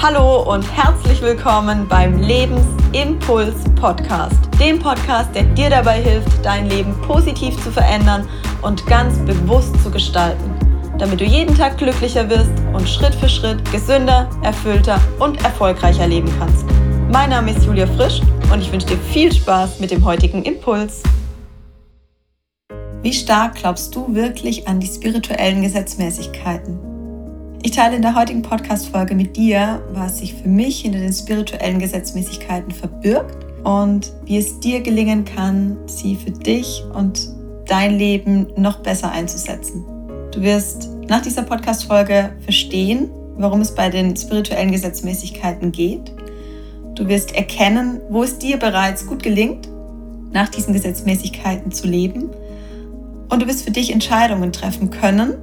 Hallo und herzlich willkommen beim Lebensimpuls Podcast, dem Podcast, der dir dabei hilft, dein Leben positiv zu verändern und ganz bewusst zu gestalten, damit du jeden Tag glücklicher wirst und Schritt für Schritt gesünder, erfüllter und erfolgreicher leben kannst. Mein Name ist Julia Frisch und ich wünsche dir viel Spaß mit dem heutigen Impuls. Wie stark glaubst du wirklich an die spirituellen Gesetzmäßigkeiten? Ich teile in der heutigen Podcast-Folge mit dir, was sich für mich hinter den spirituellen Gesetzmäßigkeiten verbirgt und wie es dir gelingen kann, sie für dich und dein Leben noch besser einzusetzen. Du wirst nach dieser Podcast-Folge verstehen, warum es bei den spirituellen Gesetzmäßigkeiten geht. Du wirst erkennen, wo es dir bereits gut gelingt, nach diesen Gesetzmäßigkeiten zu leben. Und du wirst für dich Entscheidungen treffen können,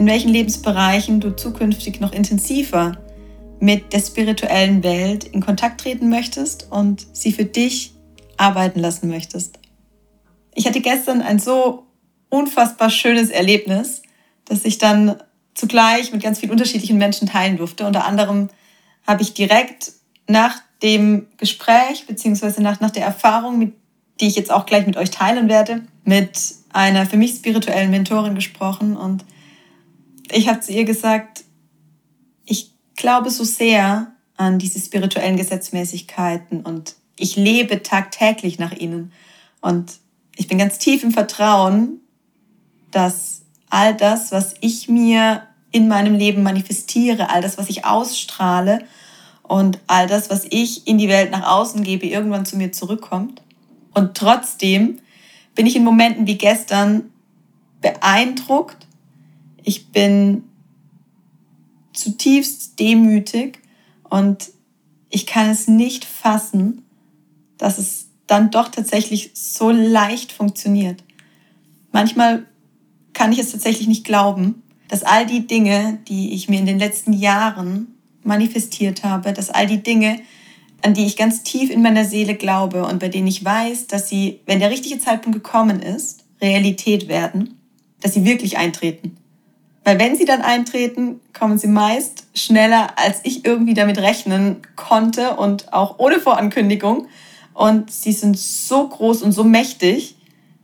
in welchen Lebensbereichen du zukünftig noch intensiver mit der spirituellen Welt in Kontakt treten möchtest und sie für dich arbeiten lassen möchtest. Ich hatte gestern ein so unfassbar schönes Erlebnis, das ich dann zugleich mit ganz vielen unterschiedlichen Menschen teilen durfte. Unter anderem habe ich direkt nach dem Gespräch beziehungsweise nach, nach der Erfahrung, mit, die ich jetzt auch gleich mit euch teilen werde, mit einer für mich spirituellen Mentorin gesprochen und ich habe zu ihr gesagt, ich glaube so sehr an diese spirituellen Gesetzmäßigkeiten und ich lebe tagtäglich nach ihnen. Und ich bin ganz tief im Vertrauen, dass all das, was ich mir in meinem Leben manifestiere, all das, was ich ausstrahle und all das, was ich in die Welt nach außen gebe, irgendwann zu mir zurückkommt. Und trotzdem bin ich in Momenten wie gestern beeindruckt ich bin zutiefst demütig und ich kann es nicht fassen, dass es dann doch tatsächlich so leicht funktioniert. Manchmal kann ich es tatsächlich nicht glauben, dass all die Dinge, die ich mir in den letzten Jahren manifestiert habe, dass all die Dinge, an die ich ganz tief in meiner Seele glaube und bei denen ich weiß, dass sie, wenn der richtige Zeitpunkt gekommen ist, Realität werden, dass sie wirklich eintreten. Weil wenn sie dann eintreten, kommen sie meist schneller, als ich irgendwie damit rechnen konnte und auch ohne Vorankündigung. Und sie sind so groß und so mächtig,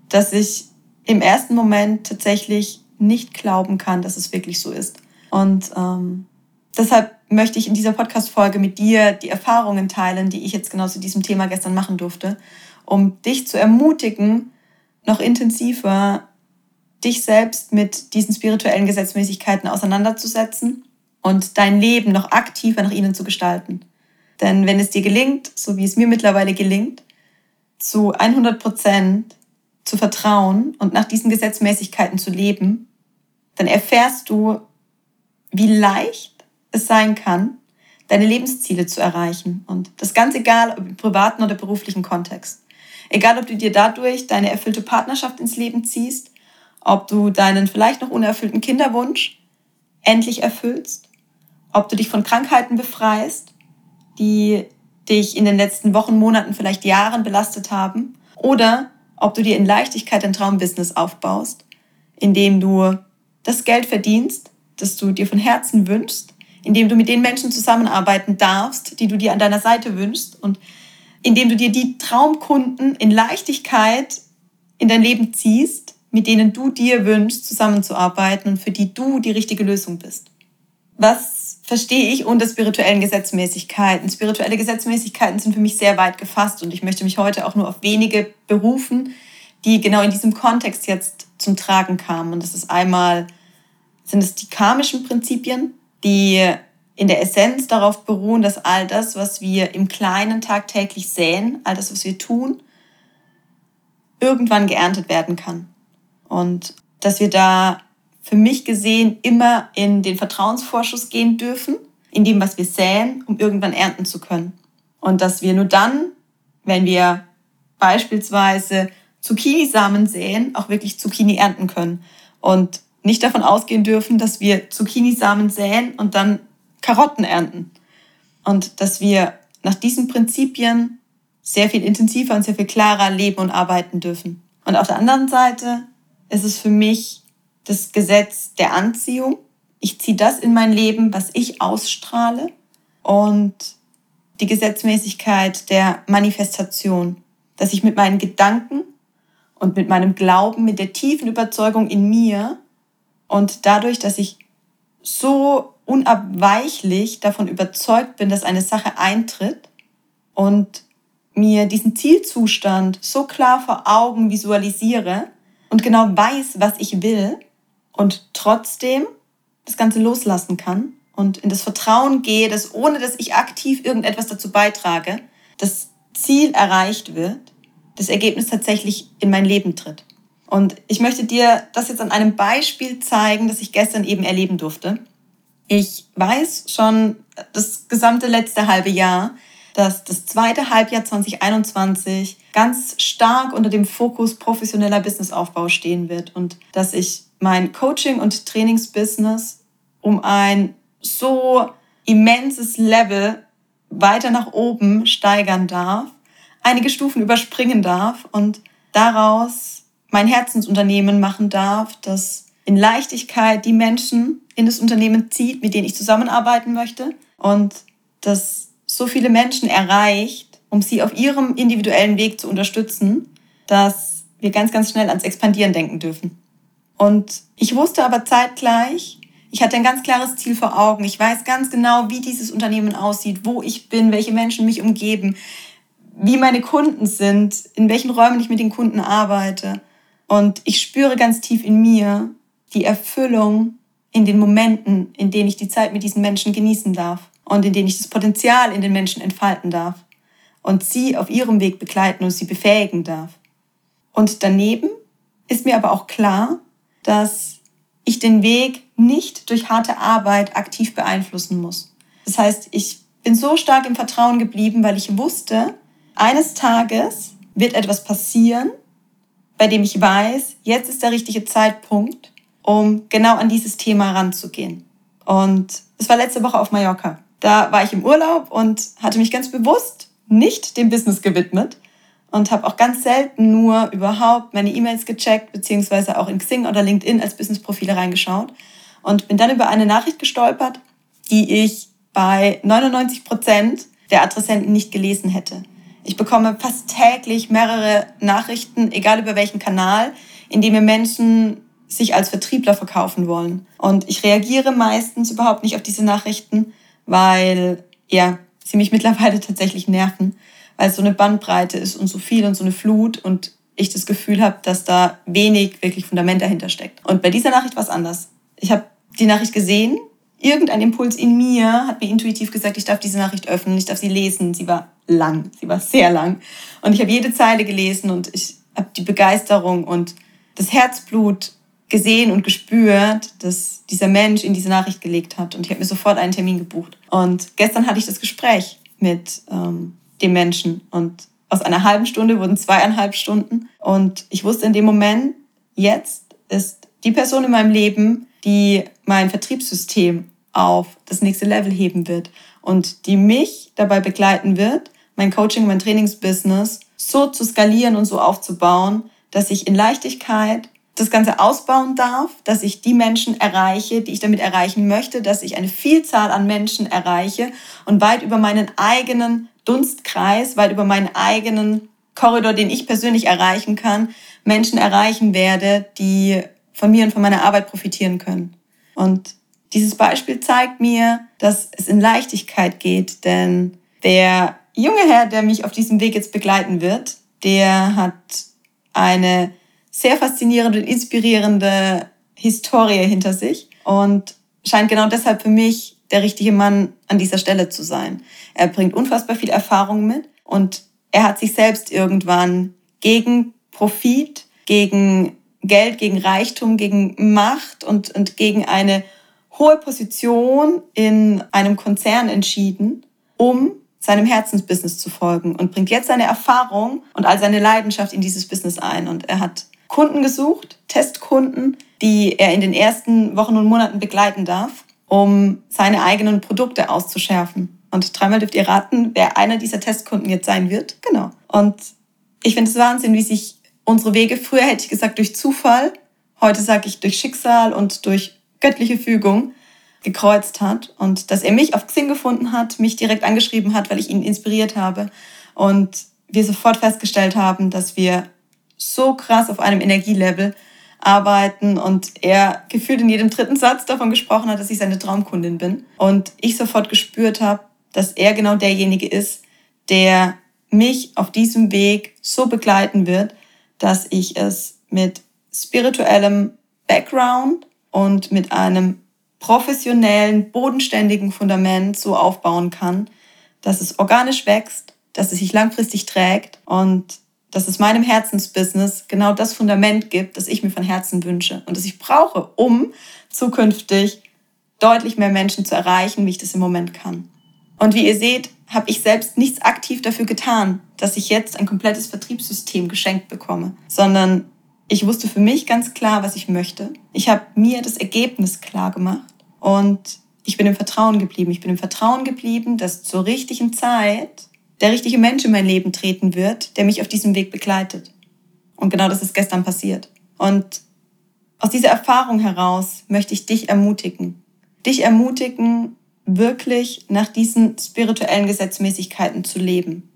dass ich im ersten Moment tatsächlich nicht glauben kann, dass es wirklich so ist. Und ähm, deshalb möchte ich in dieser Podcast-Folge mit dir die Erfahrungen teilen, die ich jetzt genau zu diesem Thema gestern machen durfte, um dich zu ermutigen, noch intensiver dich selbst mit diesen spirituellen Gesetzmäßigkeiten auseinanderzusetzen und dein Leben noch aktiver nach ihnen zu gestalten. Denn wenn es dir gelingt, so wie es mir mittlerweile gelingt, zu 100 Prozent zu vertrauen und nach diesen Gesetzmäßigkeiten zu leben, dann erfährst du, wie leicht es sein kann, deine Lebensziele zu erreichen. Und das ganz egal, ob im privaten oder beruflichen Kontext. Egal, ob du dir dadurch deine erfüllte Partnerschaft ins Leben ziehst ob du deinen vielleicht noch unerfüllten Kinderwunsch endlich erfüllst, ob du dich von Krankheiten befreist, die dich in den letzten Wochen, Monaten, vielleicht Jahren belastet haben, oder ob du dir in Leichtigkeit ein Traumbusiness aufbaust, indem du das Geld verdienst, das du dir von Herzen wünschst, indem du mit den Menschen zusammenarbeiten darfst, die du dir an deiner Seite wünschst und indem du dir die Traumkunden in Leichtigkeit in dein Leben ziehst mit denen du dir wünschst, zusammenzuarbeiten und für die du die richtige Lösung bist. Was verstehe ich unter spirituellen Gesetzmäßigkeiten? Spirituelle Gesetzmäßigkeiten sind für mich sehr weit gefasst und ich möchte mich heute auch nur auf wenige berufen, die genau in diesem Kontext jetzt zum Tragen kamen. Und das ist einmal, sind es die karmischen Prinzipien, die in der Essenz darauf beruhen, dass all das, was wir im Kleinen tagtäglich säen, all das, was wir tun, irgendwann geerntet werden kann. Und dass wir da für mich gesehen immer in den Vertrauensvorschuss gehen dürfen, in dem, was wir säen, um irgendwann ernten zu können. Und dass wir nur dann, wenn wir beispielsweise Zucchini-Samen säen, auch wirklich Zucchini ernten können. Und nicht davon ausgehen dürfen, dass wir Zucchini-Samen säen und dann Karotten ernten. Und dass wir nach diesen Prinzipien sehr viel intensiver und sehr viel klarer leben und arbeiten dürfen. Und auf der anderen Seite ist es für mich das Gesetz der Anziehung. Ich ziehe das in mein Leben, was ich ausstrahle. und die Gesetzmäßigkeit der Manifestation, dass ich mit meinen Gedanken und mit meinem Glauben, mit der tiefen Überzeugung in mir und dadurch, dass ich so unabweichlich davon überzeugt bin, dass eine Sache eintritt und mir diesen Zielzustand so klar vor Augen visualisiere und genau weiß, was ich will und trotzdem das Ganze loslassen kann und in das Vertrauen gehe, dass ohne dass ich aktiv irgendetwas dazu beitrage, das Ziel erreicht wird, das Ergebnis tatsächlich in mein Leben tritt. Und ich möchte dir das jetzt an einem Beispiel zeigen, das ich gestern eben erleben durfte. Ich weiß schon das gesamte letzte halbe Jahr, dass das zweite Halbjahr 2021 ganz stark unter dem Fokus professioneller Businessaufbau stehen wird und dass ich mein Coaching- und Trainingsbusiness um ein so immenses Level weiter nach oben steigern darf, einige Stufen überspringen darf und daraus mein Herzensunternehmen machen darf, das in Leichtigkeit die Menschen in das Unternehmen zieht, mit denen ich zusammenarbeiten möchte und das so viele Menschen erreicht, um sie auf ihrem individuellen Weg zu unterstützen, dass wir ganz, ganz schnell ans Expandieren denken dürfen. Und ich wusste aber zeitgleich, ich hatte ein ganz klares Ziel vor Augen. Ich weiß ganz genau, wie dieses Unternehmen aussieht, wo ich bin, welche Menschen mich umgeben, wie meine Kunden sind, in welchen Räumen ich mit den Kunden arbeite. Und ich spüre ganz tief in mir die Erfüllung in den Momenten, in denen ich die Zeit mit diesen Menschen genießen darf und in denen ich das Potenzial in den Menschen entfalten darf und sie auf ihrem Weg begleiten und sie befähigen darf. Und daneben ist mir aber auch klar, dass ich den Weg nicht durch harte Arbeit aktiv beeinflussen muss. Das heißt, ich bin so stark im Vertrauen geblieben, weil ich wusste, eines Tages wird etwas passieren, bei dem ich weiß, jetzt ist der richtige Zeitpunkt, um genau an dieses Thema ranzugehen. Und es war letzte Woche auf Mallorca. Da war ich im Urlaub und hatte mich ganz bewusst nicht dem Business gewidmet und habe auch ganz selten nur überhaupt meine E-Mails gecheckt, beziehungsweise auch in Xing oder LinkedIn als Businessprofile reingeschaut und bin dann über eine Nachricht gestolpert, die ich bei 99 Prozent der Adressenten nicht gelesen hätte. Ich bekomme fast täglich mehrere Nachrichten, egal über welchen Kanal, in dem mir Menschen sich als Vertriebler verkaufen wollen. Und ich reagiere meistens überhaupt nicht auf diese Nachrichten, weil ja, sie mich mittlerweile tatsächlich nerven, weil es so eine Bandbreite ist und so viel und so eine Flut und ich das Gefühl habe, dass da wenig wirklich Fundament dahinter steckt. Und bei dieser Nachricht war es anders. Ich habe die Nachricht gesehen, irgendein Impuls in mir hat mir intuitiv gesagt, ich darf diese Nachricht öffnen, ich darf sie lesen. Sie war lang, sie war sehr lang. Und ich habe jede Zeile gelesen und ich habe die Begeisterung und das Herzblut gesehen und gespürt, dass dieser Mensch in diese Nachricht gelegt hat. Und ich habe mir sofort einen Termin gebucht. Und gestern hatte ich das Gespräch mit ähm, dem Menschen. Und aus einer halben Stunde wurden zweieinhalb Stunden. Und ich wusste in dem Moment, jetzt ist die Person in meinem Leben, die mein Vertriebssystem auf das nächste Level heben wird und die mich dabei begleiten wird, mein Coaching, mein Trainingsbusiness so zu skalieren und so aufzubauen, dass ich in Leichtigkeit das Ganze ausbauen darf, dass ich die Menschen erreiche, die ich damit erreichen möchte, dass ich eine Vielzahl an Menschen erreiche und weit über meinen eigenen Dunstkreis, weit über meinen eigenen Korridor, den ich persönlich erreichen kann, Menschen erreichen werde, die von mir und von meiner Arbeit profitieren können. Und dieses Beispiel zeigt mir, dass es in Leichtigkeit geht, denn der junge Herr, der mich auf diesem Weg jetzt begleiten wird, der hat eine sehr faszinierende und inspirierende Historie hinter sich und scheint genau deshalb für mich der richtige Mann an dieser Stelle zu sein. Er bringt unfassbar viel Erfahrung mit und er hat sich selbst irgendwann gegen Profit, gegen Geld, gegen Reichtum, gegen Macht und, und gegen eine hohe Position in einem Konzern entschieden, um seinem Herzensbusiness zu folgen und bringt jetzt seine Erfahrung und all seine Leidenschaft in dieses Business ein. Und er hat Kunden gesucht, Testkunden, die er in den ersten Wochen und Monaten begleiten darf, um seine eigenen Produkte auszuschärfen. Und dreimal dürft ihr raten, wer einer dieser Testkunden jetzt sein wird. Genau. Und ich finde es Wahnsinn, wie sich unsere Wege, früher hätte ich gesagt durch Zufall, heute sage ich durch Schicksal und durch göttliche Fügung, gekreuzt hat und dass er mich auf Xing gefunden hat, mich direkt angeschrieben hat, weil ich ihn inspiriert habe und wir sofort festgestellt haben, dass wir so krass auf einem Energielevel arbeiten und er gefühlt in jedem dritten Satz davon gesprochen hat, dass ich seine Traumkundin bin. Und ich sofort gespürt habe, dass er genau derjenige ist, der mich auf diesem Weg so begleiten wird, dass ich es mit spirituellem Background und mit einem professionellen, bodenständigen Fundament so aufbauen kann, dass es organisch wächst, dass es sich langfristig trägt und dass es meinem Herzensbusiness genau das Fundament gibt, das ich mir von Herzen wünsche und das ich brauche, um zukünftig deutlich mehr Menschen zu erreichen, wie ich das im Moment kann. Und wie ihr seht, habe ich selbst nichts aktiv dafür getan, dass ich jetzt ein komplettes Vertriebssystem geschenkt bekomme, sondern ich wusste für mich ganz klar, was ich möchte. Ich habe mir das Ergebnis klar gemacht und ich bin im Vertrauen geblieben. Ich bin im Vertrauen geblieben, dass zur richtigen Zeit der richtige Mensch in mein Leben treten wird, der mich auf diesem Weg begleitet. Und genau das ist gestern passiert. Und aus dieser Erfahrung heraus möchte ich dich ermutigen. Dich ermutigen, wirklich nach diesen spirituellen Gesetzmäßigkeiten zu leben.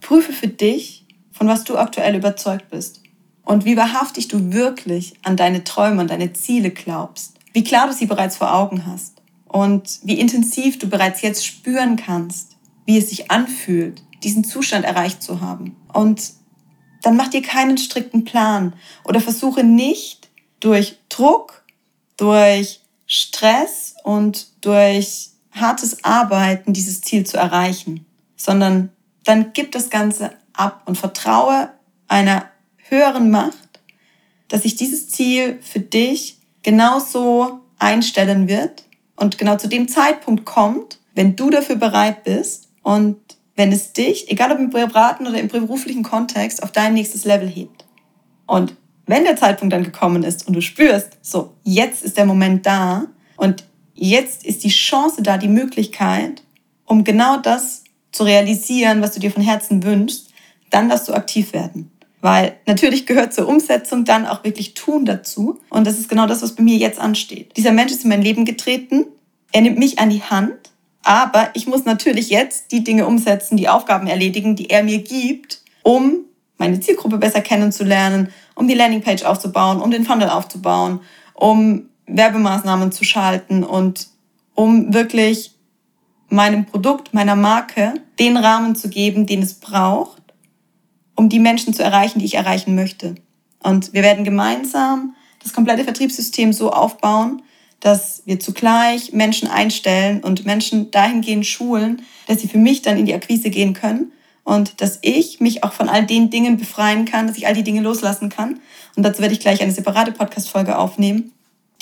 Prüfe für dich, von was du aktuell überzeugt bist und wie wahrhaftig du wirklich an deine Träume, an deine Ziele glaubst, wie klar du sie bereits vor Augen hast und wie intensiv du bereits jetzt spüren kannst, wie es sich anfühlt, diesen Zustand erreicht zu haben. Und dann mach dir keinen strikten Plan oder versuche nicht durch Druck, durch Stress und durch hartes Arbeiten dieses Ziel zu erreichen, sondern dann gib das Ganze ab und vertraue einer höheren Macht, dass sich dieses Ziel für dich genauso einstellen wird und genau zu dem Zeitpunkt kommt, wenn du dafür bereit bist und wenn es dich, egal ob im privaten oder im beruflichen Kontext, auf dein nächstes Level hebt. Und wenn der Zeitpunkt dann gekommen ist und du spürst, so, jetzt ist der Moment da und jetzt ist die Chance da, die Möglichkeit, um genau das zu realisieren, was du dir von Herzen wünschst, dann darfst du aktiv werden. Weil natürlich gehört zur Umsetzung dann auch wirklich Tun dazu. Und das ist genau das, was bei mir jetzt ansteht. Dieser Mensch ist in mein Leben getreten. Er nimmt mich an die Hand. Aber ich muss natürlich jetzt die Dinge umsetzen, die Aufgaben erledigen, die er mir gibt, um meine Zielgruppe besser kennenzulernen, um die Landingpage aufzubauen, um den Funnel aufzubauen, um Werbemaßnahmen zu schalten und um wirklich meinem Produkt, meiner Marke den Rahmen zu geben, den es braucht, um die Menschen zu erreichen, die ich erreichen möchte. Und wir werden gemeinsam das komplette Vertriebssystem so aufbauen, dass wir zugleich Menschen einstellen und Menschen dahingehend schulen, dass sie für mich dann in die Akquise gehen können und dass ich mich auch von all den Dingen befreien kann, dass ich all die Dinge loslassen kann. Und dazu werde ich gleich eine separate Podcast-Folge aufnehmen,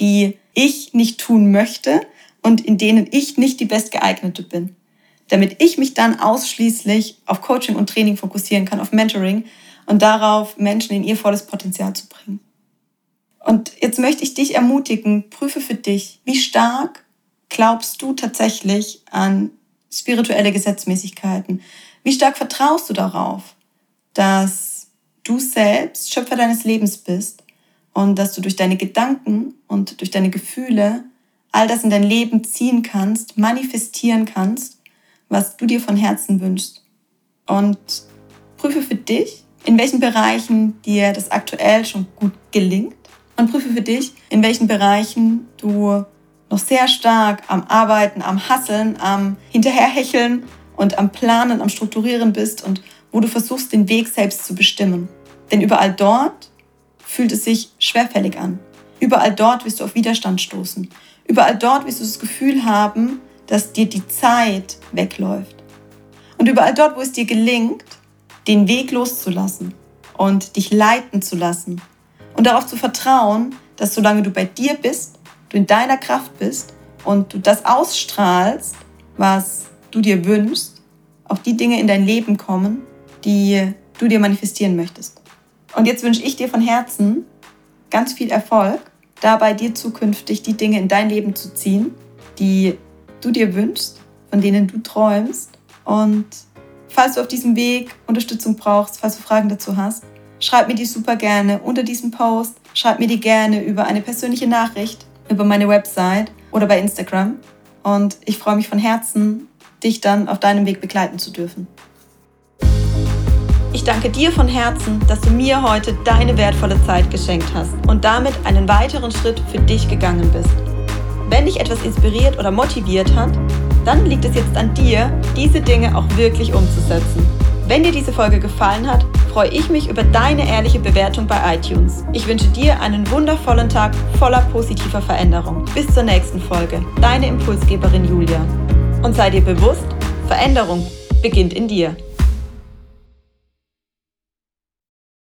die ich nicht tun möchte und in denen ich nicht die bestgeeignete bin damit ich mich dann ausschließlich auf Coaching und Training fokussieren kann, auf Mentoring und darauf, Menschen in ihr volles Potenzial zu bringen. Und jetzt möchte ich dich ermutigen, prüfe für dich, wie stark glaubst du tatsächlich an spirituelle Gesetzmäßigkeiten? Wie stark vertraust du darauf, dass du selbst Schöpfer deines Lebens bist und dass du durch deine Gedanken und durch deine Gefühle all das in dein Leben ziehen kannst, manifestieren kannst was du dir von Herzen wünschst. Und prüfe für dich, in welchen Bereichen dir das aktuell schon gut gelingt. Und prüfe für dich, in welchen Bereichen du noch sehr stark am Arbeiten, am Hasseln, am Hinterherhecheln und am Planen, am Strukturieren bist und wo du versuchst, den Weg selbst zu bestimmen. Denn überall dort fühlt es sich schwerfällig an. Überall dort wirst du auf Widerstand stoßen. Überall dort wirst du das Gefühl haben, dass dir die Zeit wegläuft. Und überall dort, wo es dir gelingt, den Weg loszulassen und dich leiten zu lassen und darauf zu vertrauen, dass solange du bei dir bist, du in deiner Kraft bist und du das ausstrahlst, was du dir wünschst, auch die Dinge in dein Leben kommen, die du dir manifestieren möchtest. Und jetzt wünsche ich dir von Herzen ganz viel Erfolg, dabei dir zukünftig die Dinge in dein Leben zu ziehen, die du dir wünschst, von denen du träumst. Und falls du auf diesem Weg Unterstützung brauchst, falls du Fragen dazu hast, schreib mir die super gerne unter diesem Post. Schreib mir die gerne über eine persönliche Nachricht über meine Website oder bei Instagram. Und ich freue mich von Herzen, dich dann auf deinem Weg begleiten zu dürfen. Ich danke dir von Herzen, dass du mir heute deine wertvolle Zeit geschenkt hast und damit einen weiteren Schritt für dich gegangen bist. Wenn dich etwas inspiriert oder motiviert hat, dann liegt es jetzt an dir, diese Dinge auch wirklich umzusetzen. Wenn dir diese Folge gefallen hat, freue ich mich über deine ehrliche Bewertung bei iTunes. Ich wünsche dir einen wundervollen Tag voller positiver Veränderung. Bis zur nächsten Folge. Deine Impulsgeberin Julia. Und sei dir bewusst, Veränderung beginnt in dir.